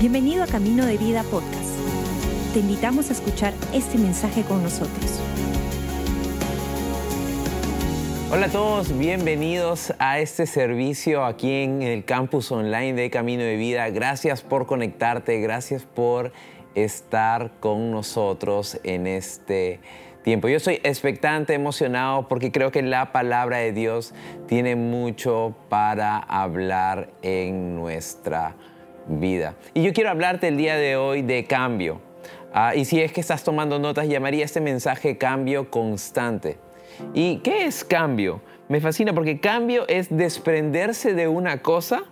Bienvenido a Camino de Vida Podcast. Te invitamos a escuchar este mensaje con nosotros. Hola a todos, bienvenidos a este servicio aquí en el campus online de Camino de Vida. Gracias por conectarte, gracias por estar con nosotros en este tiempo. Yo soy expectante, emocionado, porque creo que la palabra de Dios tiene mucho para hablar en nuestra vida. Y yo quiero hablarte el día de hoy de cambio. Ah, y si es que estás tomando notas, llamaría este mensaje cambio constante. ¿Y qué es cambio? Me fascina porque cambio es desprenderse de una cosa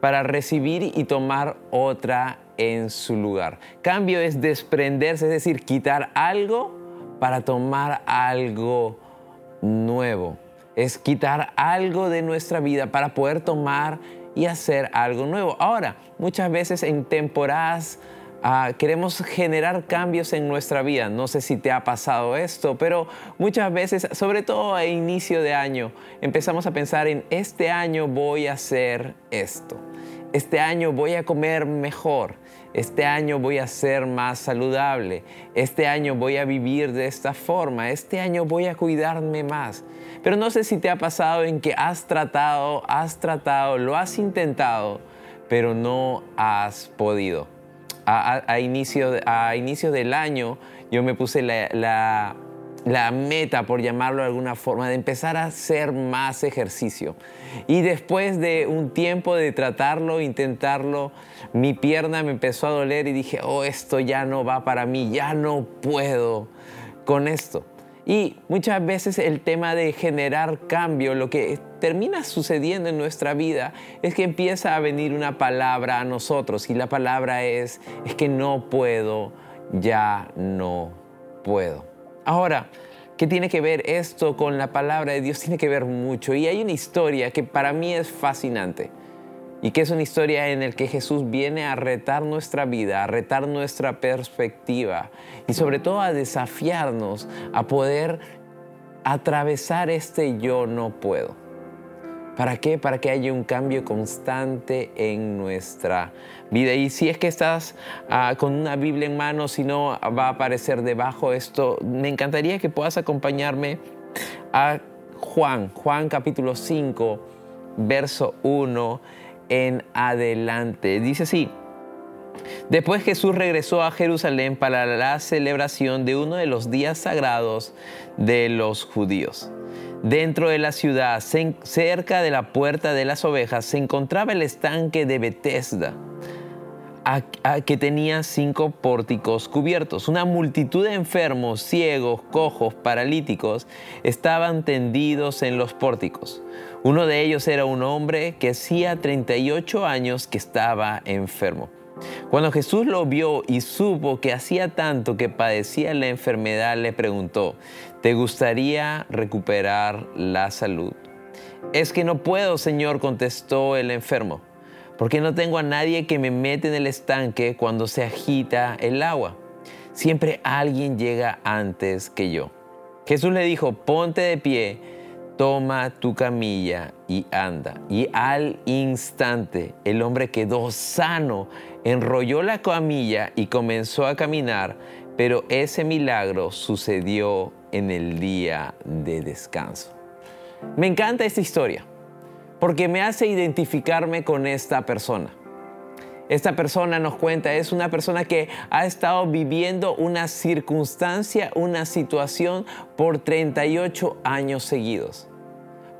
para recibir y tomar otra en su lugar. Cambio es desprenderse, es decir, quitar algo para tomar algo nuevo. Es quitar algo de nuestra vida para poder tomar y hacer algo nuevo. Ahora, muchas veces en temporadas ah, queremos generar cambios en nuestra vida. No sé si te ha pasado esto, pero muchas veces, sobre todo a inicio de año, empezamos a pensar en este año voy a hacer esto. Este año voy a comer mejor. Este año voy a ser más saludable. Este año voy a vivir de esta forma. Este año voy a cuidarme más. Pero no sé si te ha pasado en que has tratado, has tratado, lo has intentado, pero no has podido. A, inicio, a inicio del año yo me puse la, la meta, por llamarlo de alguna forma, de empezar a hacer más ejercicio. Y después de un tiempo de tratarlo, intentarlo, mi pierna me empezó a doler y dije, oh, esto ya no va para mí, ya no puedo con esto. Y muchas veces el tema de generar cambio, lo que termina sucediendo en nuestra vida es que empieza a venir una palabra a nosotros y la palabra es, es que no puedo, ya no puedo. Ahora, ¿qué tiene que ver esto con la palabra de Dios? Tiene que ver mucho y hay una historia que para mí es fascinante y que es una historia en la que Jesús viene a retar nuestra vida, a retar nuestra perspectiva y sobre todo a desafiarnos a poder atravesar este yo no puedo. ¿Para qué? Para que haya un cambio constante en nuestra vida. Y si es que estás ah, con una Biblia en mano, si no va a aparecer debajo esto, me encantaría que puedas acompañarme a Juan, Juan capítulo 5, verso 1 en adelante. Dice así, después Jesús regresó a Jerusalén para la celebración de uno de los días sagrados de los judíos. Dentro de la ciudad, cerca de la puerta de las ovejas, se encontraba el estanque de Bethesda, que tenía cinco pórticos cubiertos. Una multitud de enfermos, ciegos, cojos, paralíticos estaban tendidos en los pórticos. Uno de ellos era un hombre que hacía 38 años que estaba enfermo. Cuando Jesús lo vio y supo que hacía tanto que padecía la enfermedad, le preguntó, ¿te gustaría recuperar la salud? Es que no puedo, Señor, contestó el enfermo, porque no tengo a nadie que me mete en el estanque cuando se agita el agua. Siempre alguien llega antes que yo. Jesús le dijo, ponte de pie toma tu camilla y anda. Y al instante el hombre quedó sano, enrolló la camilla y comenzó a caminar, pero ese milagro sucedió en el día de descanso. Me encanta esta historia porque me hace identificarme con esta persona. Esta persona nos cuenta, es una persona que ha estado viviendo una circunstancia, una situación por 38 años seguidos.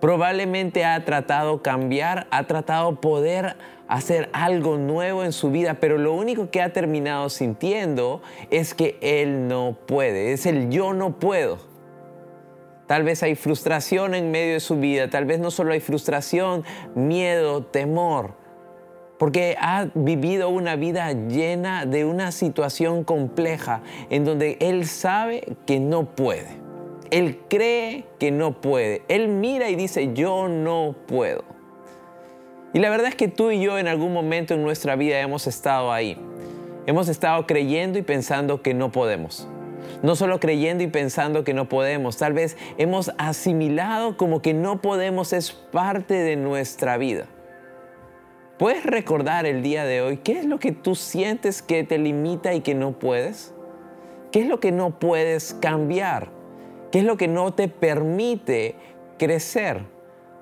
Probablemente ha tratado cambiar, ha tratado poder hacer algo nuevo en su vida, pero lo único que ha terminado sintiendo es que él no puede, es el yo no puedo. Tal vez hay frustración en medio de su vida, tal vez no solo hay frustración, miedo, temor porque ha vivido una vida llena de una situación compleja en donde él sabe que no puede. Él cree que no puede. Él mira y dice, yo no puedo. Y la verdad es que tú y yo en algún momento en nuestra vida hemos estado ahí. Hemos estado creyendo y pensando que no podemos. No solo creyendo y pensando que no podemos, tal vez hemos asimilado como que no podemos es parte de nuestra vida. ¿Puedes recordar el día de hoy qué es lo que tú sientes que te limita y que no puedes? ¿Qué es lo que no puedes cambiar? ¿Qué es lo que no te permite crecer?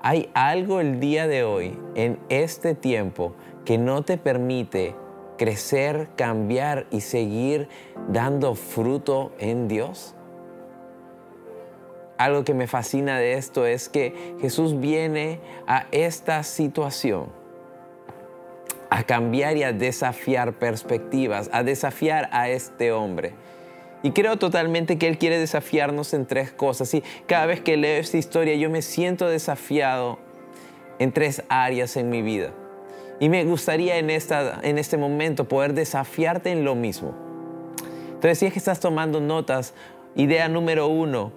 Hay algo el día de hoy, en este tiempo, que no te permite crecer, cambiar y seguir dando fruto en Dios? Algo que me fascina de esto es que Jesús viene a esta situación a cambiar y a desafiar perspectivas, a desafiar a este hombre. Y creo totalmente que Él quiere desafiarnos en tres cosas. Y cada vez que leo esta historia yo me siento desafiado en tres áreas en mi vida. Y me gustaría en, esta, en este momento poder desafiarte en lo mismo. Entonces, si es que estás tomando notas, idea número uno,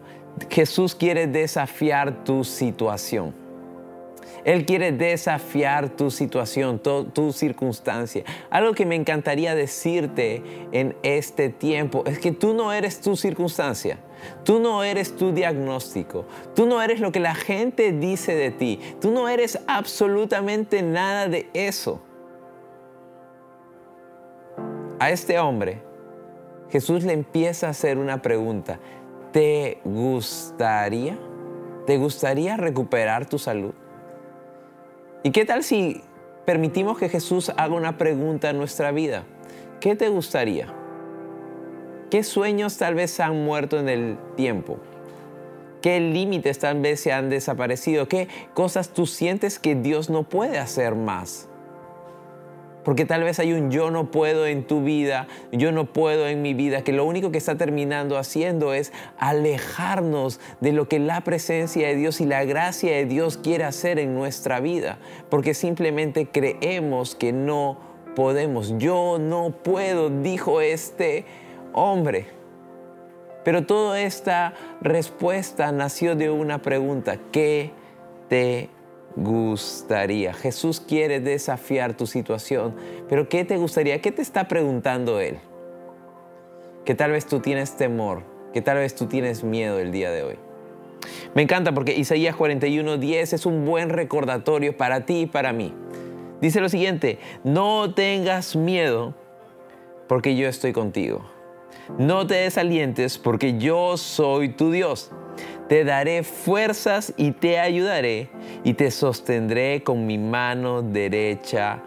Jesús quiere desafiar tu situación. Él quiere desafiar tu situación, tu, circunstancia. Algo que me encantaría decirte en este tiempo es que tú no eres tu circunstancia. Tú no eres tu diagnóstico. Tú no eres lo que la gente dice de ti. Tú no eres absolutamente nada de eso. A este hombre, Jesús le empieza a hacer una pregunta. ¿Te gustaría? ¿Te gustaría recuperar tu salud? ¿Y qué tal si permitimos que Jesús haga una pregunta en nuestra vida? ¿Qué te gustaría? ¿Qué sueños tal vez han muerto en el tiempo? ¿Qué límites tal vez se han desaparecido? ¿Qué cosas tú sientes que Dios no puede hacer más? Porque tal vez hay un yo no puedo en tu vida, yo no puedo en mi vida, que lo único que está terminando haciendo es alejarnos de lo que la presencia de Dios y la gracia de Dios quiere hacer en nuestra vida. Porque simplemente creemos que no podemos. Yo no puedo, dijo este hombre. Pero toda esta respuesta nació de una pregunta. ¿Qué te gustaría? Jesús quiere desafiar tu situación, pero ¿qué te gustaría? ¿Qué te está preguntando Él? Que tal vez tú tienes temor, que tal vez tú tienes miedo el día de hoy. Me encanta porque Isaías 41:10 es un buen recordatorio para ti y para mí. Dice lo siguiente, no tengas miedo porque yo estoy contigo. No te desalientes porque yo soy tu Dios te daré fuerzas y te ayudaré y te sostendré con mi mano derecha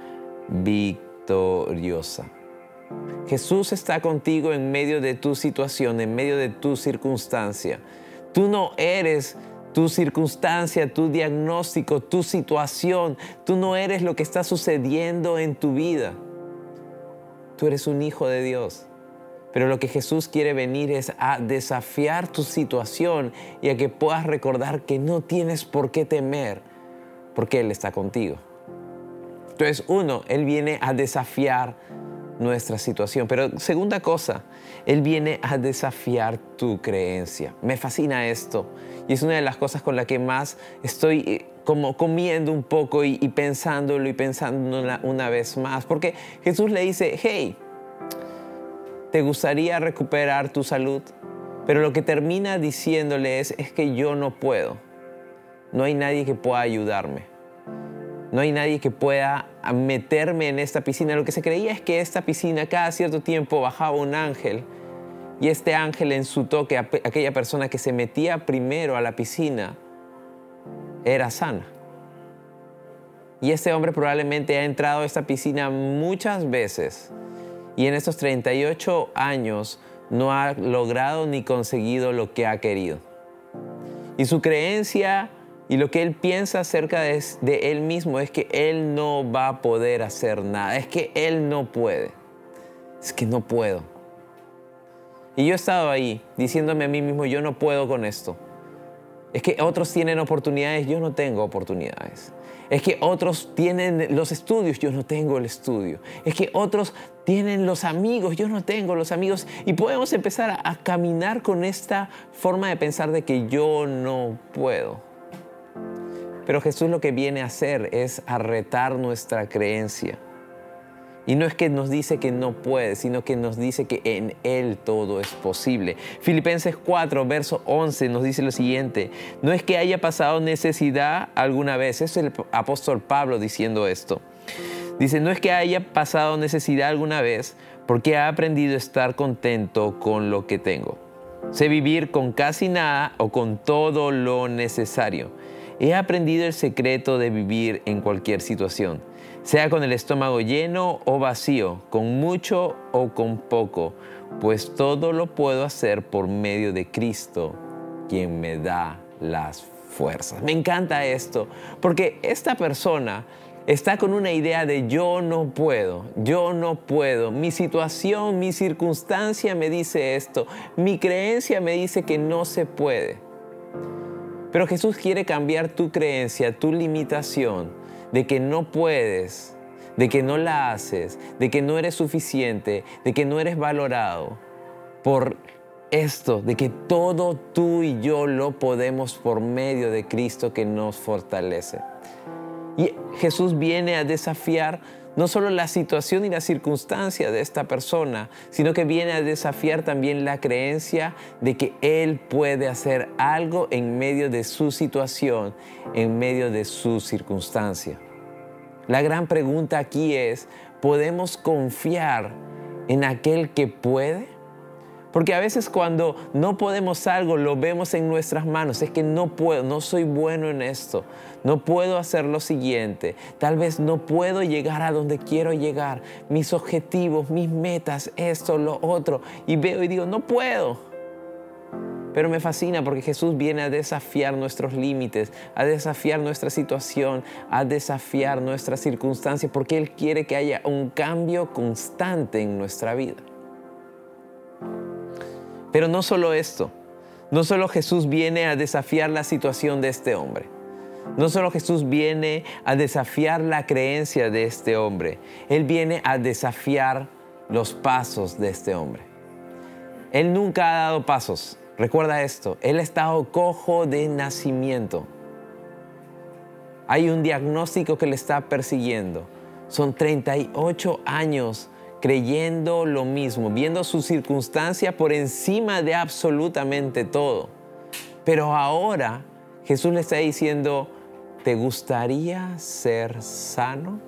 victoriosa. Jesús está contigo en medio de tu situación, en medio de tu circunstancia. Tú no eres tu circunstancia, tu diagnóstico, tu situación. Tú no eres lo que está sucediendo en tu vida. Tú eres un hijo de Dios. Pero lo que Jesús quiere venir es a desafiar tu situación y a que puedas recordar que no tienes por qué temer, porque Él está contigo. Entonces, uno, Él viene a desafiar nuestra situación. Pero segunda cosa, Él viene a desafiar tu creencia. Me fascina esto. Y es una de las cosas con la que más estoy eh, como comiendo un poco y, pensándolo y pensándolo una vez más. Porque Jesús le dice, hey, te gustaría recuperar tu salud, pero lo que termina diciéndole es, es que yo no puedo. No hay nadie que pueda ayudarme. No hay nadie que pueda meterme en esta piscina. Lo que se creía es que esta piscina cada cierto tiempo bajaba un ángel y este ángel en su toque, aquella persona que se metía primero a la piscina, era sana. Y este hombre probablemente ha entrado a esta piscina muchas veces y en estos 38 años no ha logrado ni conseguido lo que ha querido. Y su creencia y lo que él piensa acerca de, él mismo es que él no va a poder hacer nada, es que él no puede, es que no puedo. Y yo he estado ahí diciéndome a mí mismo, yo no puedo con esto. Es que otros tienen oportunidades, yo no tengo oportunidades. Es que otros tienen los estudios, yo no tengo el estudio. Es que otros tienen los amigos, yo no tengo los amigos. Y podemos empezar a, caminar con esta forma de pensar de que yo no puedo. Pero Jesús lo que viene a hacer es a retar nuestra creencia. Y no es que nos dice que no puede, sino que nos dice que en Él todo es posible. Filipenses 4, verso 11 nos dice lo siguiente, no es que haya pasado necesidad alguna vez, es el apóstol Pablo diciendo esto, Dice, no es que haya pasado necesidad alguna vez, porque he aprendido a estar contento con lo que tengo. Sé vivir con casi nada o con todo lo necesario. He aprendido el secreto de vivir en cualquier situación, sea con el estómago lleno o vacío, con mucho o con poco, pues todo lo puedo hacer por medio de Cristo, quien me da las fuerzas. Me encanta esto, porque esta persona está con una idea de yo no puedo, yo no puedo, mi situación, mi circunstancia me dice esto, mi creencia me dice que no se puede. Pero Jesús quiere cambiar tu creencia, tu limitación de que no puedes, de que no la haces, de que no eres suficiente, de que no eres valorado por esto, de que todo tú y yo lo podemos por medio de Cristo que nos fortalece. Y Jesús viene a desafiar no solo la situación y la circunstancia de esta persona, sino que viene a desafiar también la creencia de que Él puede hacer algo en medio de su situación, en medio de su circunstancia. La gran pregunta aquí es, ¿podemos confiar en aquel que puede? Porque a veces cuando no podemos algo, lo vemos en nuestras manos. Es que no puedo, no soy bueno en esto. No puedo hacer lo siguiente. Tal vez no puedo llegar a donde quiero llegar. Mis objetivos, mis metas, esto, lo otro. Y veo y digo, no puedo. Pero me fascina porque Jesús viene a desafiar nuestros límites, a desafiar nuestra situación, a desafiar nuestras circunstancias, porque Él quiere que haya un cambio constante en nuestra vida. Pero no solo esto, no solo Jesús viene a desafiar la situación de este hombre, no solo Jesús viene a desafiar la creencia de este hombre, Él viene a desafiar los pasos de este hombre. Él nunca ha dado pasos, recuerda esto, Él ha estado cojo de nacimiento. Hay un diagnóstico que le está persiguiendo. Son 38 años creyendo lo mismo, viendo su circunstancia por encima de absolutamente todo. Pero ahora Jesús le está diciendo, ¿te gustaría ser sano?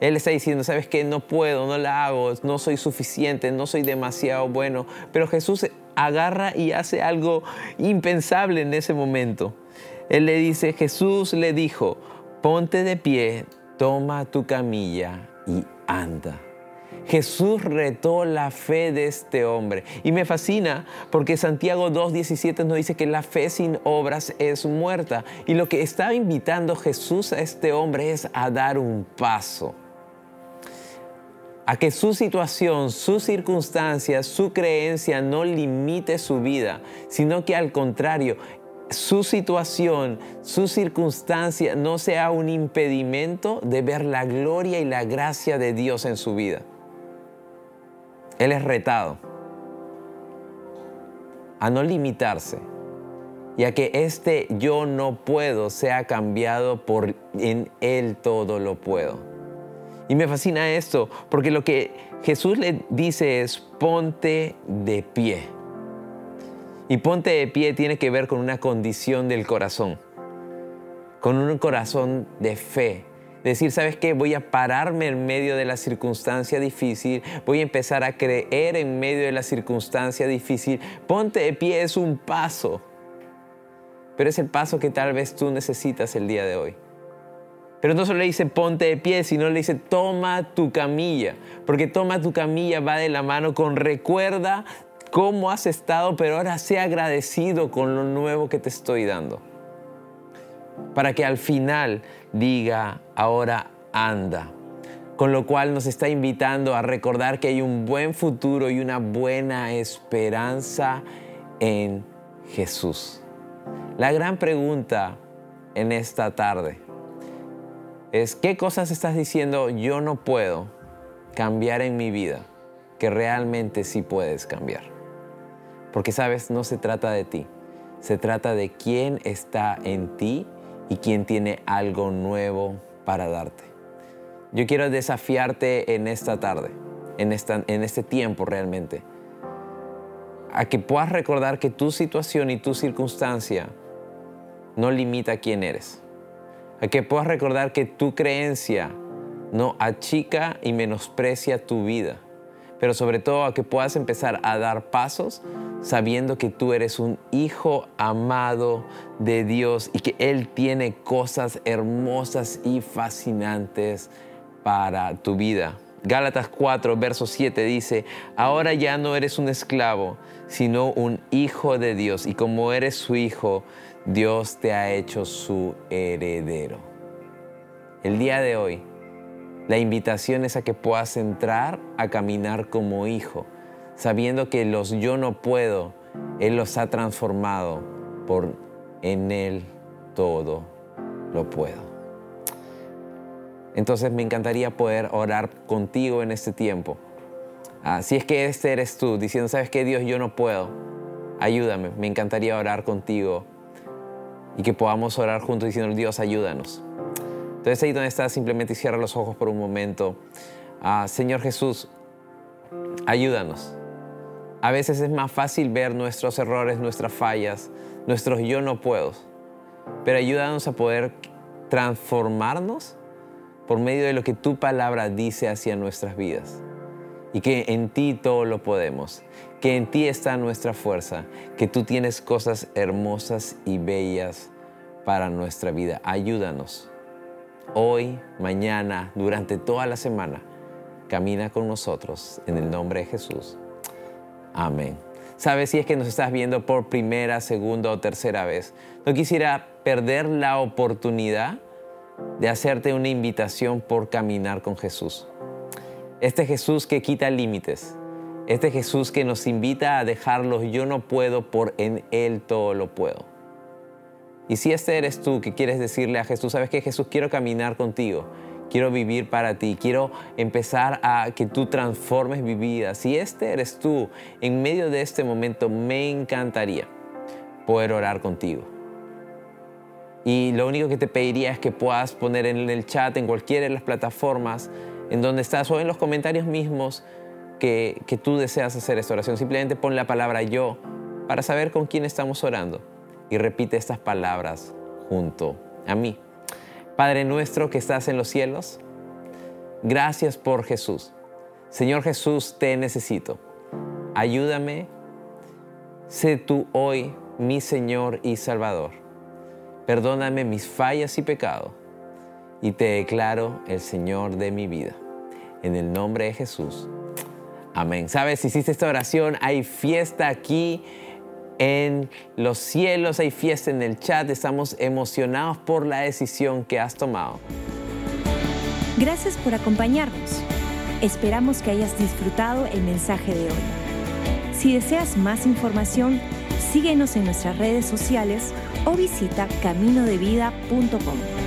Él está diciendo, ¿sabes qué? No puedo, no la hago, no soy suficiente, no soy demasiado bueno. Pero Jesús agarra y hace algo impensable en ese momento. Él le dice, Jesús le dijo, ponte de pie, toma tu camilla y anda. Jesús retó la fe de este hombre. Y me fascina porque Santiago 2.17 nos dice que la fe sin obras es muerta. Y lo que estaba invitando Jesús a este hombre es a dar un paso. A que su situación, su circunstancia, su creencia no limite su vida, sino que al contrario, su situación, su circunstancia no sea un impedimento de ver la gloria y la gracia de Dios en su vida. Él es retado a no limitarse y a que este yo no puedo sea cambiado por en Él todo lo puedo. Y me fascina esto porque lo que Jesús le dice es ponte de pie. Y ponte de pie tiene que ver con una condición del corazón, con un corazón de fe, Decir, ¿sabes qué? Voy a pararme en medio de la circunstancia difícil, voy a empezar a creer en medio de la circunstancia difícil. Ponte de pie es un paso, pero es el paso que tal vez tú necesitas el día de hoy. Pero no solo le dice ponte de pie, sino le dice toma tu camilla, porque toma tu camilla va de la mano con recuerda cómo has estado, pero ahora sé agradecido con lo nuevo que te estoy dando para que al final diga, ahora anda. Con lo cual nos está invitando a recordar que hay un buen futuro y una buena esperanza en Jesús. La gran pregunta en esta tarde es, ¿qué cosas estás diciendo yo no puedo cambiar en mi vida que realmente sí puedes cambiar? Porque sabes, no se trata de ti, se trata de quién está en ti y quien tiene algo nuevo para darte. Yo quiero desafiarte en esta tarde, en, esta, en este tiempo realmente, a que puedas recordar que tu situación y tu circunstancia no limita quién eres. A que puedas recordar que tu creencia no achica y menosprecia tu vida, pero sobre todo a que puedas empezar a dar pasos sabiendo que tú eres un hijo amado de Dios y que Él tiene cosas hermosas y fascinantes para tu vida. Gálatas 4, verso 7 dice, ahora ya no eres un esclavo, sino un hijo de Dios, y como eres su hijo, Dios te ha hecho su heredero. El día de hoy, la invitación es a que puedas entrar a caminar como hijo, sabiendo que los yo no puedo, Él los ha transformado por en Él todo lo puedo. Entonces me encantaría poder orar contigo en este tiempo. Ah, si es que este eres tú, diciendo, ¿sabes qué Dios? Yo no puedo. Ayúdame. Me encantaría orar contigo y que podamos orar juntos diciendo, Dios, ayúdanos. Entonces ahí donde estás, simplemente cierra los ojos por un momento. Ah, Señor Jesús, ayúdanos. A veces es más fácil ver nuestros errores, nuestras fallas, nuestros yo no puedo. Pero ayúdanos a poder transformarnos por medio de lo que tu palabra dice hacia nuestras vidas. Y que en ti todo lo podemos, que en ti está nuestra fuerza, que tú tienes cosas hermosas y bellas para nuestra vida. Ayúdanos hoy, mañana, durante toda la semana. Camina con nosotros en el nombre de Jesús. Amén. Sabes si es que nos estás viendo por primera, segunda o tercera vez. No quisiera perder la oportunidad de hacerte una invitación por caminar con Jesús. Este Jesús que quita límites. Este Jesús que nos invita a dejarlos yo no puedo por en Él todo lo puedo. Y si este eres tú que quieres decirle a Jesús, sabes que Jesús quiero caminar contigo, quiero vivir para ti, quiero empezar a que tú transformes mi vida. Si este eres tú, en medio de este momento me encantaría poder orar contigo. Y lo único que te pediría es que puedas poner en el chat, en cualquiera de las plataformas en donde estás o en los comentarios mismos que, tú deseas hacer esta oración. Simplemente pon la palabra yo para saber con quién estamos orando y repite estas palabras junto a mí. Padre nuestro que estás en los cielos, gracias por Jesús. Señor Jesús, te necesito. Ayúdame. Sé tú hoy mi Señor y Salvador. Perdóname mis fallas y pecados y te declaro el Señor de mi vida. En el nombre de Jesús. Amén. Sabes, si hiciste esta oración, hay fiesta aquí en los cielos, hay fiesta en el chat, estamos emocionados por la decisión que has tomado. Gracias por acompañarnos. Esperamos que hayas disfrutado el mensaje de hoy. Si deseas más información, síguenos en nuestras redes sociales o visita caminodevida.com.